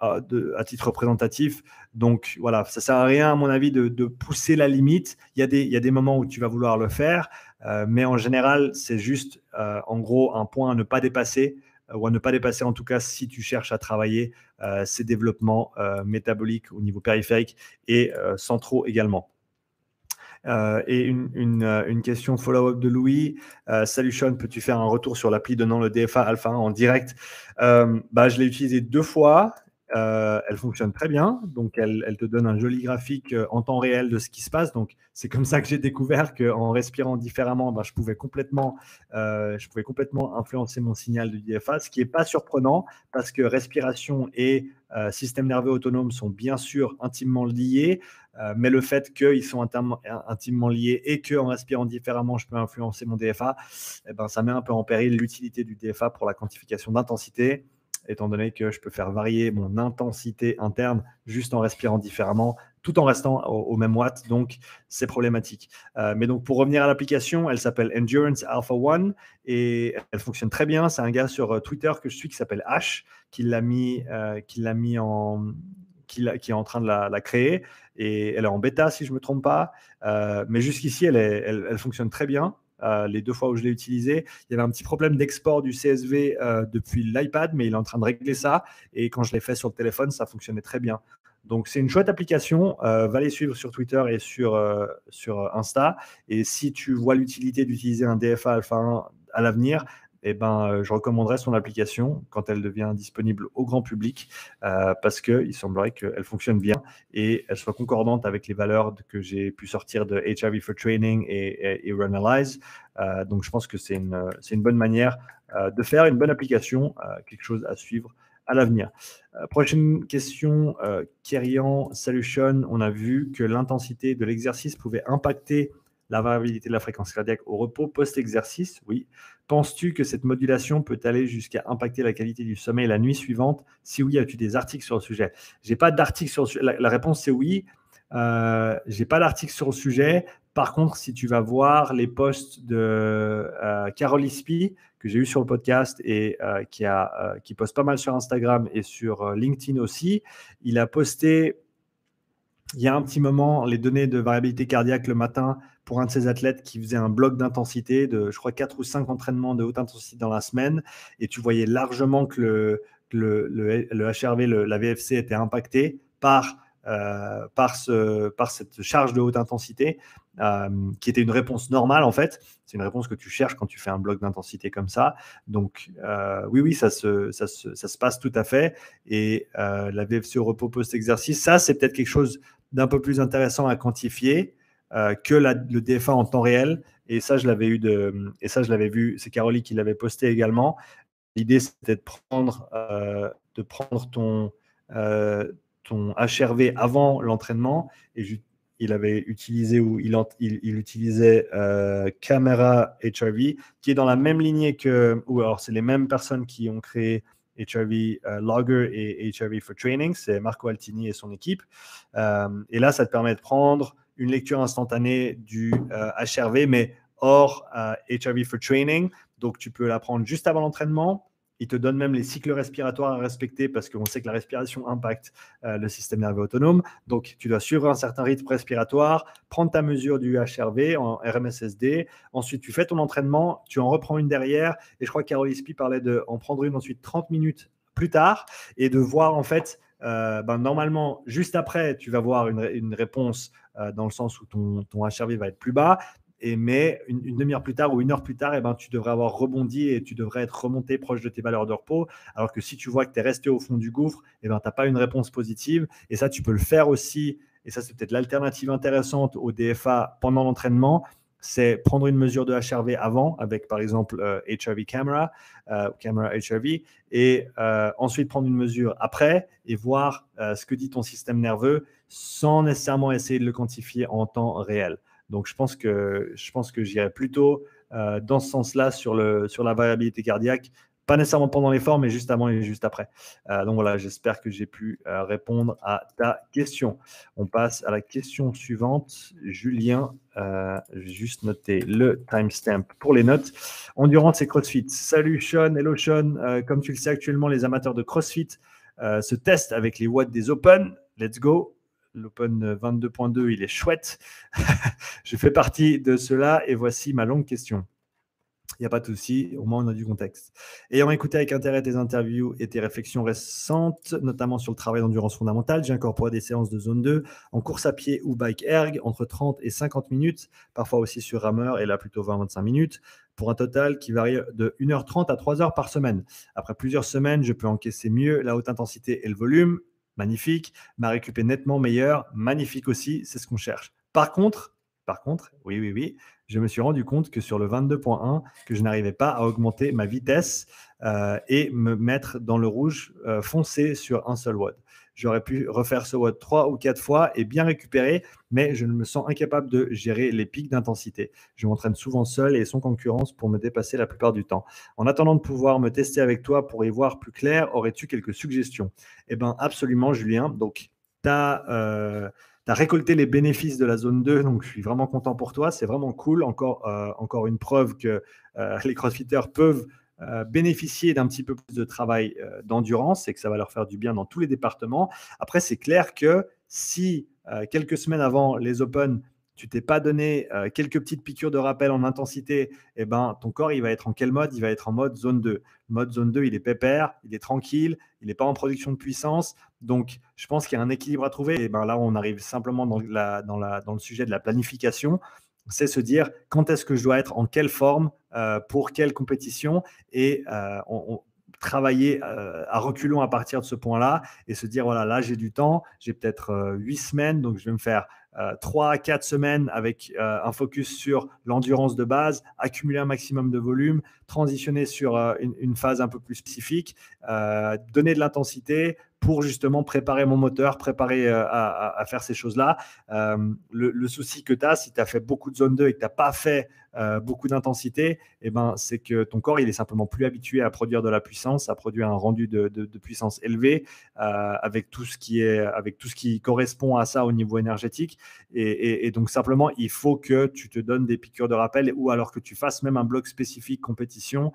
à, titre représentatif. Donc voilà, ça sert à rien à mon avis de, pousser la limite. Il y, a des, moments où tu vas vouloir le faire, mais en général, c'est juste en gros un point à ne pas dépasser ou à ne pas dépasser en tout cas si tu cherches à travailler euh, ces développements euh, métaboliques au niveau périphérique et euh, centraux également. et une, question follow-up de Louis. salut Sean, peux-tu faire un retour sur l'appli donnant le DFA Alpha 1 en direct? Bah, Je l'ai utilisé deux fois euh, elle fonctionne très bien, donc elle, te donne un joli graphique euh, en temps réel de ce qui se passe. Donc c'est comme ça que j'ai découvert qu'en respirant différemment, ben, je, pouvais complètement, euh, je pouvais complètement influencer mon signal du DFA, ce qui n'est pas surprenant parce que respiration et système nerveux autonome sont bien sûr intimement liés, mais le fait qu'ils sont intimement liés et qu'en respirant différemment, je peux influencer mon DFA, eh ben, ça met un peu en péril l'utilité du DFA pour la quantification d'intensité étant donné que je peux faire varier mon intensité interne juste en respirant différemment, tout en restant au, même watt. Donc, c'est problématique. Euh, mais donc, pour revenir à l'application, elle s'appelle Endurance Alpha One et elle fonctionne très bien. C'est un gars sur euh, Twitter que je suis qui s'appelle Ash, qui l'a mis, euh, qui l'a mis en qui, est en train de la, créer et elle est en bêta si je me trompe pas. mais jusqu'ici, elle, fonctionne très bien. Euh, les deux fois où je l'ai utilisé. Il y avait un petit problème d'export du CSV euh, depuis l'iPad, mais il est en train de régler ça. Et quand je l'ai fait sur le téléphone, ça fonctionnait très bien. Donc c'est une chouette application. Euh, va les suivre sur Twitter et sur, sur Insta. Et si tu vois l'utilité d'utiliser un DFA Alpha 1 à l'avenir, eh ben, euh, je recommanderais son application quand elle devient disponible au grand public euh, parce qu'il semblerait qu'elle fonctionne bien et elle soit concordante avec les valeurs que j'ai pu sortir de HIV for Training et, et, Runalyze. Euh, donc, je pense que c'est une, une, bonne manière de faire une bonne application, quelque chose à suivre à l'avenir. prochaine question, Kerian Solution. On a vu que l'intensité de l'exercice pouvait impacter la variabilité de la fréquence cardiaque au repos post-exercice, oui. Penses-tu que cette modulation peut aller jusqu'à impacter la qualité du sommeil la nuit suivante? Si oui, as-tu des articles sur le sujet? J'ai pas d'article sur le sujet. La, réponse c'est oui. Euh, j'ai pas d'article sur le sujet. Par contre, si tu vas voir les posts de euh, Carol que j'ai eu sur le podcast et euh, qui, a, euh, qui poste pas mal sur Instagram et sur LinkedIn aussi, il a posté il y a un petit moment les données de variabilité cardiaque le matin pour un de ces athlètes qui faisait un bloc d'intensité de, je crois, 4 ou 5 entraînements de haute intensité dans la semaine. Et tu voyais largement que le, HRV, la VFC était impacté par, euh, par, ce, par cette charge de haute intensité, euh, qui était une réponse normale en fait. C'est une réponse que tu cherches quand tu fais un bloc d'intensité comme ça. Donc euh, oui, oui, ça se, ça, se, ça se, passe tout à fait. Et la VFC au repos post-exercice, ça, c'est peut-être quelque chose d'un peu plus intéressant à quantifier. Euh, que le DFA en temps réel. Et ça, je l'avais eu de, et ça, je l'avais vu. C'est Caroline qui l'avait posté également. L'idée, c'était de prendre, euh, de prendre ton, euh, ton HRV avant l'entraînement et il avait utilisé ou il, il, utilisait Camera HRV, qui est dans la même lignée que, ou alors c'est les mêmes personnes qui ont créé HRV Logger et HRV for Training, c'est Marco Altini et son équipe. Et là, ça te permet de prendre une lecture instantanée du HRV, mais hors HRV for Training. Donc, tu peux la prendre juste avant l'entraînement il te donne même les cycles respiratoires à respecter parce qu'on sait que la respiration impacte euh, le système nerveux autonome. Donc, tu dois suivre un certain rythme respiratoire, prendre ta mesure du HRV en RMSSD. Ensuite, tu fais ton entraînement, tu en reprends une derrière. Et je crois que Carol Ispi parlait de en prendre une ensuite 30 minutes plus tard et de voir en fait, euh, ben, normalement, juste après, tu vas voir une, réponse euh, dans le sens où ton, HRV va être plus bas mais une, demi-heure plus tard ou une heure plus tard, eh ben, tu devrais avoir rebondi et tu devrais être remonté proche de tes valeurs de repos. Alors que si tu vois que tu es resté au fond du gouffre, eh ben, tu n'as pas une réponse positive. Et ça, tu peux le faire aussi. Et ça, c'est peut-être l'alternative intéressante au DFA pendant l'entraînement. C'est prendre une mesure de HRV avant, avec par exemple HRV euh, camera, euh, camera HRV, et euh, ensuite prendre une mesure après et voir ce que dit ton système nerveux sans nécessairement essayer de le quantifier en temps réel. Donc, je pense que je j'irai plutôt euh, dans ce sens-là sur, la variabilité cardiaque, pas nécessairement pendant l'effort, mais juste avant et juste après. Euh, donc voilà, j'espère que j'ai pu euh, répondre à ta question. On passe à la question suivante. Julien, je juste noter le timestamp pour les notes. Endurance et CrossFit. Salut Sean, hello Sean. comme tu le sais actuellement, les amateurs de CrossFit se testent avec les watts des Open. Let's go. L'Open 22.2, il est chouette. je fais partie de cela et voici ma longue question. Il n'y a pas de souci, au moins on a du contexte. Ayant écouté avec intérêt tes interviews et tes réflexions récentes, notamment sur le travail d'endurance fondamentale, j'ai incorporé des séances de zone 2 en course à pied ou bike erg entre 30 et 50 minutes, parfois aussi sur rameur et là plutôt 20-25 minutes, pour un total qui varie de 1h30 à 3h par semaine. Après plusieurs semaines, je peux encaisser mieux la haute intensité et le volume magnifique. Ma récup est nettement meilleure, magnifique aussi, c'est ce qu'on cherche. Par contre, par contre, oui, oui, oui, je me suis rendu compte que sur le 22.1, que je n'arrivais pas à augmenter ma vitesse euh, et me mettre dans le rouge euh, foncé sur un seul watt. J'aurais pu refaire ce WOD trois ou quatre fois et bien récupérer, mais je me sens incapable de gérer les pics d'intensité. Je m'entraîne souvent seul et sans concurrence pour me dépasser la plupart du temps. En attendant de pouvoir me tester avec toi pour y voir plus clair, aurais-tu quelques suggestions? Eh bien, absolument, Julien. Donc, tu as. Euh, récolté les bénéfices de la zone 2, donc je suis vraiment content pour toi. C'est vraiment cool. Encore, euh, encore une preuve que euh, les crossfitters peuvent euh, bénéficier d'un petit peu plus de travail euh, d'endurance et que ça va leur faire du bien dans tous les départements. Après, c'est clair que si euh, quelques semaines avant les Open, tu t'es pas donné quelques petites piqûres de rappel en intensité, eh ben, ton corps, il va être en quel mode? Il va être en mode zone 2. mode zone 2, il est pépère, il est tranquille, il n'est pas en production de puissance. Donc, je pense qu'il y a un équilibre à trouver. Et ben là, on arrive simplement dans, la, dans, la, dans le sujet de la planification c'est se dire quand est-ce que je dois être en quelle forme euh, pour quelle compétition et euh, on, travailler euh, à reculons à partir de ce point-là et se dire voilà là j'ai du temps, j'ai peut-être huit semaines donc je vais me faire trois à quatre semaines avec un focus sur l'endurance de base, accumuler un maximum de volume, transitionner sur une, une, phase un peu plus spécifique, donner de l'intensité, pour justement préparer mon moteur, préparer euh, à, faire ces choses-là. Euh, le, souci que tu as, si tu as fait beaucoup de zone 2 et que tu n'as pas fait euh, beaucoup d'intensité, eh ben, c'est que ton corps, il est simplement plus habitué à produire de la puissance, à produire un rendu de, puissance élevé avec, tout ce qui est, avec tout ce qui correspond à ça au niveau énergétique. Et, et, donc, simplement, il faut que tu te donnes des piqûres de rappel ou alors que tu fasses même un bloc spécifique compétition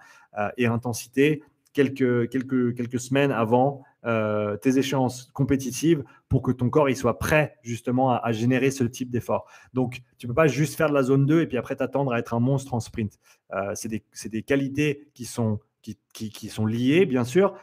et intensité quelques, quelques, quelques semaines avant euh, tes échéances compétitives pour que ton corps il soit prêt justement à, générer ce type d'effort. Donc, tu ne peux pas juste faire de la zone 2 et puis après t'attendre à être un monstre en sprint. Euh, c'est des, des, qualités qui sont, qui, qui, qui sont liées, bien sûr,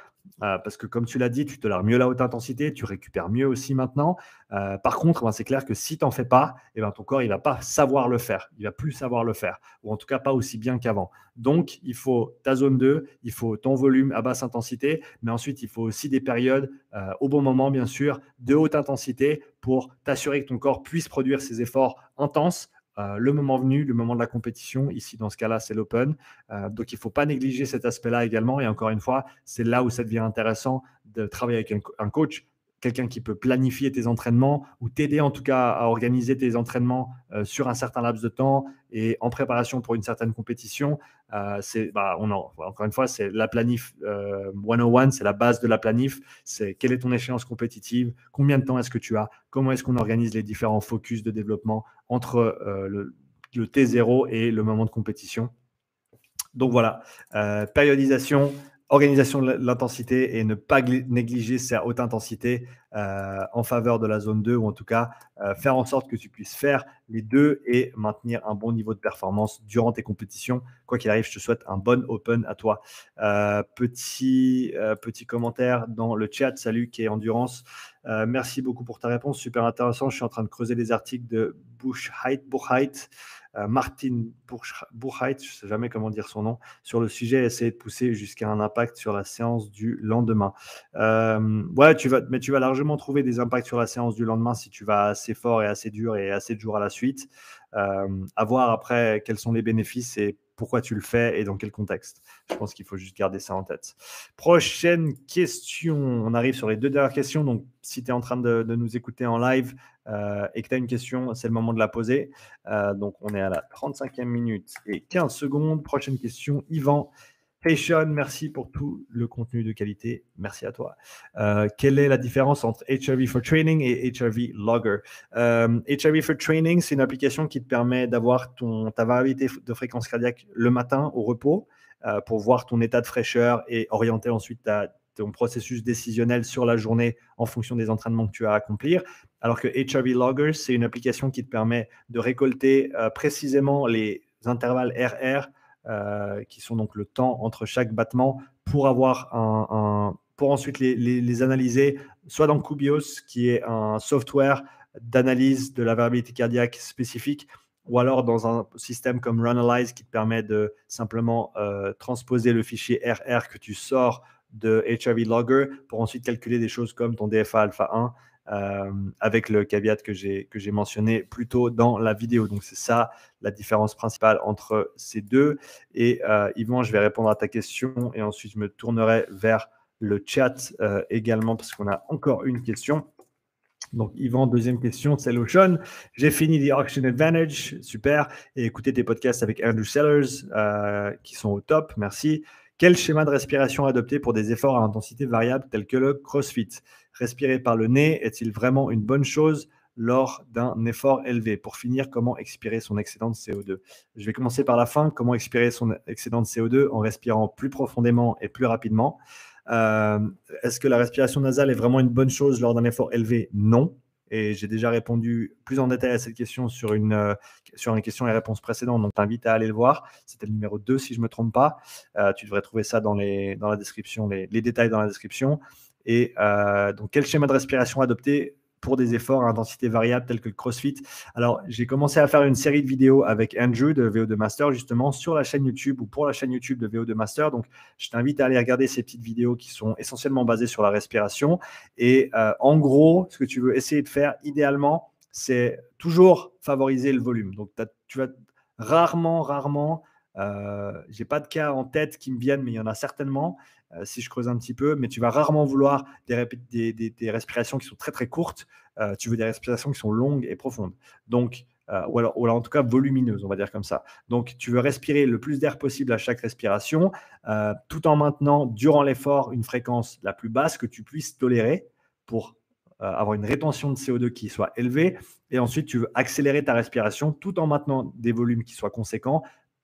euh, parce que comme tu l'as dit, tu tolères mieux la haute intensité, tu récupères mieux aussi maintenant. Euh, par contre, ben, c'est clair que si tu n'en fais pas, eh ben, ton corps il va pas savoir le faire. Il va plus savoir le faire, ou en tout cas pas aussi bien qu'avant. Donc, il faut ta zone 2, il faut ton volume à basse intensité, mais ensuite, il faut aussi des périodes euh, au bon moment, bien sûr, de haute intensité pour t'assurer que ton corps puisse produire ses efforts intenses euh, le moment venu, le moment de la compétition. Ici, dans ce cas-là, c'est l'open. Euh, donc, il ne faut pas négliger cet aspect-là également. Et encore une fois, c'est là où ça devient intéressant de travailler avec un, coach quelqu'un qui peut planifier tes entraînements ou t'aider en tout cas à organiser tes entraînements euh, sur un certain laps de temps et en préparation pour une certaine compétition. Euh, c'est, bah, encore une fois, c'est la planif 101, c'est la base de la planif. C'est quelle est ton échéance compétitive, combien de temps est-ce que tu as, comment est-ce qu'on organise les différents focus de développement entre le, le T0 et le moment de compétition? Donc voilà, périodisation, organisation de l'intensité et ne pas négliger sa haute intensité euh, en faveur de la zone 2 ou en tout cas euh, faire en sorte que tu puisses faire les deux et maintenir un bon niveau de performance durant tes compétitions. Quoi qu'il arrive, je te souhaite un bon open à toi. Euh, petit, petit commentaire dans le chat. Salut, qui est Endurance. Merci beaucoup pour ta réponse. Super intéressant. Je suis en train de creuser les articles de Bush Height, euh, Martin Buchheit, je ne sais jamais comment dire son nom, sur le sujet, essayer de pousser jusqu'à un impact sur la séance du lendemain. Euh, ouais, tu vas, mais tu vas largement trouver des impacts sur la séance du lendemain si tu vas assez fort et assez dur et assez de jours à la suite. Euh, à voir après quels sont les bénéfices et pourquoi tu le fais et dans quel contexte. Je pense qu'il faut juste garder ça en tête. Prochaine question. On arrive sur les deux dernières questions. Donc, si tu es en train de, nous écouter en live euh, et que tu as une question, c'est le moment de la poser. Euh, donc, on est à la 35e minute et 15 secondes. Prochaine question. Yvan, Hey Sean, merci pour tout le contenu de qualité. Merci à toi. Euh, quelle est la différence entre HRV for Training et HRV Logger? Euh, HRV for Training, c'est une application qui te permet d'avoir ta variabilité de fréquence cardiaque le matin au repos euh, pour voir ton état de fraîcheur et orienter ensuite ton processus décisionnel sur la journée en fonction des entraînements que tu as à accomplir. Alors que HRV Logger, c'est une application qui te permet de récolter précisément les intervalles RR euh, qui sont donc le temps entre chaque battement, pour avoir un, pour ensuite les, analyser, soit dans Kubios, qui est un software d'analyse de la variabilité cardiaque spécifique, ou alors dans un système comme Runalyze qui te permet de simplement euh, transposer le fichier RR que tu sors de HRV Logger pour ensuite calculer des choses comme ton DFA alpha 1 euh, avec le caveat que j'ai mentionné plus tôt dans la vidéo. Donc c'est ça la différence principale entre ces deux. Et euh, Yvan, je vais répondre à ta question et ensuite je me tournerai vers le chat euh, également parce qu'on a encore une question. Donc, Yvan, deuxième question, c'est Lotion. J'ai fini The Auction Advantage, super. Et écoutez tes podcasts avec Andrew Sellers euh, qui sont au top, merci. Quel schéma de respiration adopter pour des efforts à intensité variable tels que le CrossFit? Respirer par le nez est-il vraiment une bonne chose lors d'un effort élevé? Pour finir, comment expirer son excédent de CO2 Je vais commencer par la fin. Comment expirer son excédent de CO2 en respirant plus profondément et plus rapidement? Euh, Est-ce que la respiration nasale est vraiment une bonne chose lors d'un effort élevé? Non. Et j'ai déjà répondu plus en détail à cette question sur une, euh, sur une question et réponse précédente. Donc, t'invite à aller le voir. C'était le numéro 2, si je ne me trompe pas. Euh, tu devrais trouver ça dans, les, dans la description, les, les détails dans la description. Et euh, donc, quel schéma de respiration adopter pour des efforts à intensité variable tels que le CrossFit? Alors, j'ai commencé à faire une série de vidéos avec Andrew de VO2 Master, justement, sur la chaîne YouTube ou pour la chaîne YouTube de VO2 Master. Donc, je t'invite à aller regarder ces petites vidéos qui sont essentiellement basées sur la respiration. Et euh, en gros, ce que tu veux essayer de faire, idéalement, c'est toujours favoriser le volume. Donc, tu vas rarement, rarement, euh, j'ai pas de cas en tête qui me viennent, mais il y en a certainement. Euh, si je creuse un petit peu, mais tu vas rarement vouloir des, respirations qui sont très très courtes. Euh, tu veux des respirations qui sont longues et profondes. Donc, euh, ou, alors, ou, alors, en tout cas volumineuses, on va dire comme ça. Donc, tu veux respirer le plus d'air possible à chaque respiration, tout en maintenant durant l'effort une fréquence la plus basse que tu puisses tolérer pour avoir une rétention de CO2 qui soit élevée. Et ensuite, tu veux accélérer ta respiration tout en maintenant des volumes qui soient conséquents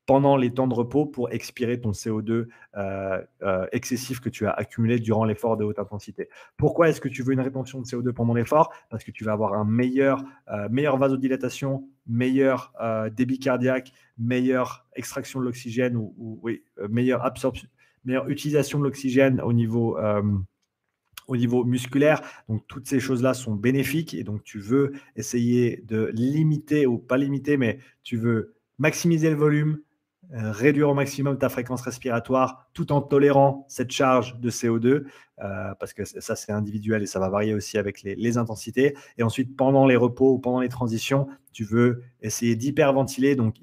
pendant les temps de repos pour expirer ton CO2 euh, euh, excessif que tu as accumulé durant l'effort de haute intensité. Pourquoi est-ce que tu veux une rétention de CO2 pendant l'effort? Parce que tu vas avoir un meilleur, euh, meilleure vasodilatation, meilleur débit cardiaque, meilleure extraction de l'oxygène ou, oui, meilleure absorption, meilleure utilisation de l'oxygène au niveau au niveau musculaire. Donc, toutes ces choses-là sont bénéfiques et donc tu veux essayer de limiter ou pas limiter, mais tu veux maximiser le volume, réduire au maximum ta fréquence respiratoire tout en tolérant cette charge de CO2, euh, parce que ça c'est individuel et ça va varier aussi avec les, intensités. Et ensuite, pendant les repos ou pendant les transitions, tu veux essayer d'hyperventiler, donc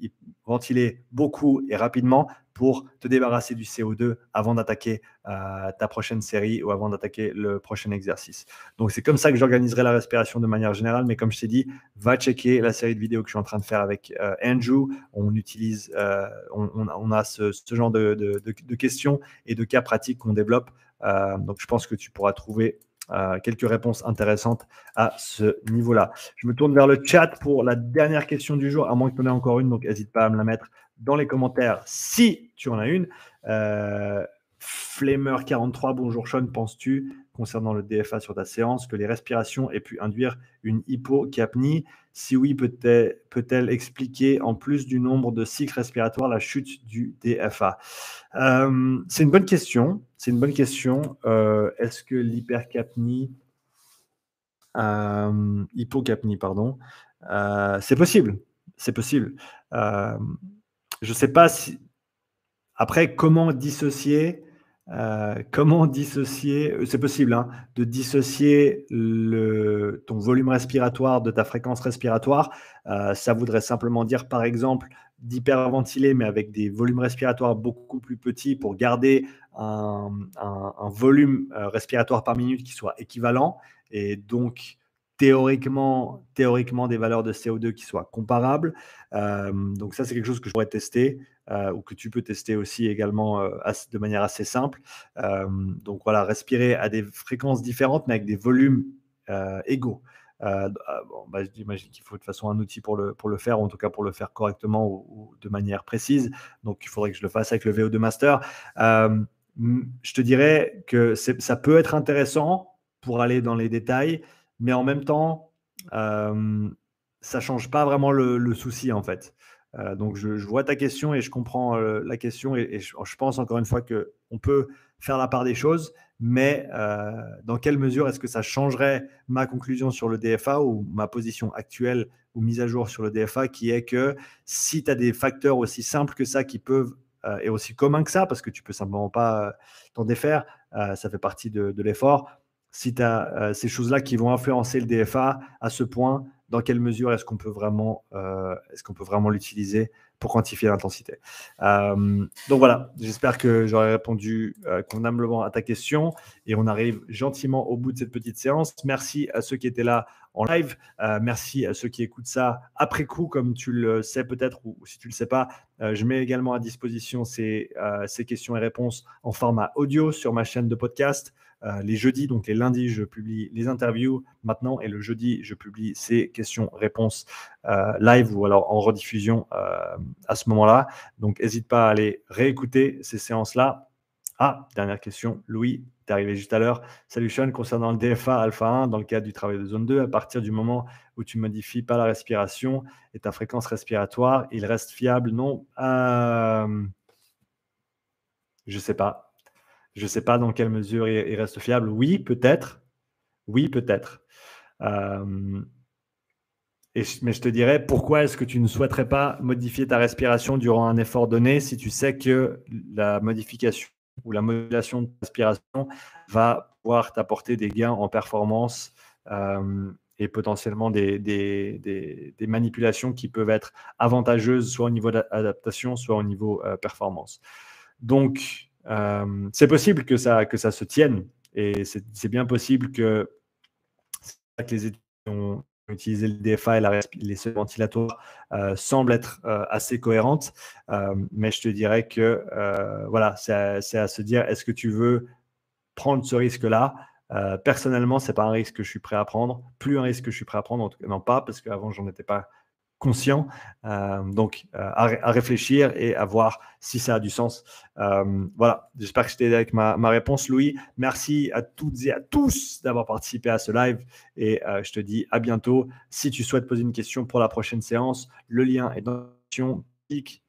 ventiler beaucoup et rapidement pour te débarrasser du CO2 avant d'attaquer euh, ta prochaine série ou avant d'attaquer le prochain exercice. Donc c'est comme ça que j'organiserai la respiration de manière générale, mais comme je t'ai dit, va checker la série de vidéos que je suis en train de faire avec euh, Andrew. On utilise, euh, on, a ce, genre de, de, questions et de cas pratiques qu'on développe. donc je pense que tu pourras trouver quelques réponses intéressantes à ce niveau-là. Je me tourne vers le chat pour la dernière question du jour, à moins que tu en aies encore une, donc n'hésite pas à me la mettre dans les commentaires si tu en as une. Euh, Flamer43, bonjour Sean, penses-tu, concernant le DFA sur ta séance, que les respirations aient pu induire une hypocapnie? Si oui, peut-elle peut expliquer, en plus du nombre de cycles respiratoires, la chute du DFA euh, C'est une bonne question. C'est une bonne question. Euh, est-ce que l'hypercapnie, hypocapnie, pardon, c'est possible C'est possible. Je ne sais pas si. Après, comment dissocier euh, comment dissocier, euh, c'est possible, hein, de dissocier ton volume respiratoire de ta fréquence respiratoire. Euh, ça voudrait simplement dire, par exemple, d'hyperventiler, mais avec des volumes respiratoires beaucoup plus petits pour garder un, un volume respiratoire par minute qui soit équivalent. Et donc, théoriquement, théoriquement des valeurs de CO2 qui soient comparables. Euh, donc ça, c'est quelque chose que je pourrais tester euh, ou que tu peux tester aussi également euh, de manière assez simple. donc voilà, respirer à des fréquences différentes, mais avec des volumes égaux. Bah, J'imagine qu'il faut de toute façon un outil pour le, pour le faire, ou en tout cas pour le faire correctement ou, de manière précise. Donc il faudrait que je le fasse avec le VO2 Master. je te dirais que ça peut être intéressant pour aller dans les détails mais en même temps, euh, ça change pas vraiment le, souci en fait. Donc je, vois ta question et je comprends la question et, je, pense encore une fois que on peut faire la part des choses, mais dans quelle mesure est-ce que ça changerait ma conclusion sur le DFA ou ma position actuelle ou mise à jour sur le DFA, qui est que si tu as des facteurs aussi simples que ça qui peuvent et aussi communs que ça, parce que tu peux simplement pas t'en défaire, ça fait partie de l'effort si tu as euh, ces choses-là qui vont influencer le DFA à ce point, dans quelle mesure est-ce qu'on peut vraiment, euh, est-ce qu'on peut vraiment l'utiliser pour quantifier l'intensité. Euh, donc voilà, j'espère que j'aurai répondu convenablement à ta question et on arrive gentiment au bout de cette petite séance. Merci à ceux qui étaient là en live, merci à ceux qui écoutent ça après coup, comme tu le sais peut-être ou, si tu le sais pas. je mets également à disposition ces, ces questions et réponses en format audio sur ma chaîne de podcast. Euh, les jeudis, donc les lundis, je publie les interviews maintenant et le jeudi, je publie ces questions-réponses euh, live ou alors en rediffusion euh, à ce moment-là. Donc n'hésite pas à aller réécouter ces séances-là. Ah, dernière question, Louis, tu arrivé juste à l'heure. Salut Sean, concernant le DFA alpha 1, dans le cadre du travail de zone 2, à partir du moment où tu modifies pas la respiration et ta fréquence respiratoire, il reste fiable Non? Je ne sais pas. Je ne sais pas dans quelle mesure il, reste fiable. Oui, peut-être. Oui, peut-être. Euh, mais je te dirais, pourquoi est-ce que tu ne souhaiterais pas modifier ta respiration durant un effort donné si tu sais que la modification ou la modulation de ta respiration va pouvoir t'apporter des gains en performance euh, et potentiellement des, manipulations qui peuvent être avantageuses soit au niveau d'adaptation, soit au niveau euh, performance. Donc, euh, c'est possible que ça, que ça se tienne et c'est bien possible que, les études utilisé le DFA et la, les seuils ventilatoires euh, semblent être euh, assez cohérentes, mais je te dirais que voilà, c'est à, se dire est-ce que tu veux prendre ce risque-là? Personnellement, c'est pas un risque que je suis prêt à prendre, plus un risque que je suis prêt à prendre, en tout cas, non pas parce qu'avant j'en étais pas conscient. Euh, donc, euh, à, réfléchir et à voir si ça a du sens. Euh, voilà, j'espère que aidé avec ma, réponse, Louis. Merci à toutes et à tous d'avoir participé à ce live et je te dis à bientôt. Si tu souhaites poser une question pour la prochaine séance, le lien est dans la description. Clique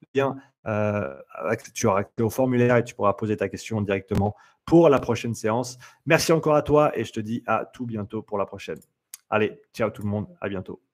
tu auras accès au formulaire et tu pourras poser ta question directement pour la prochaine séance. Merci encore à toi et je te dis à tout bientôt pour la prochaine. Allez, ciao tout le monde, à bientôt.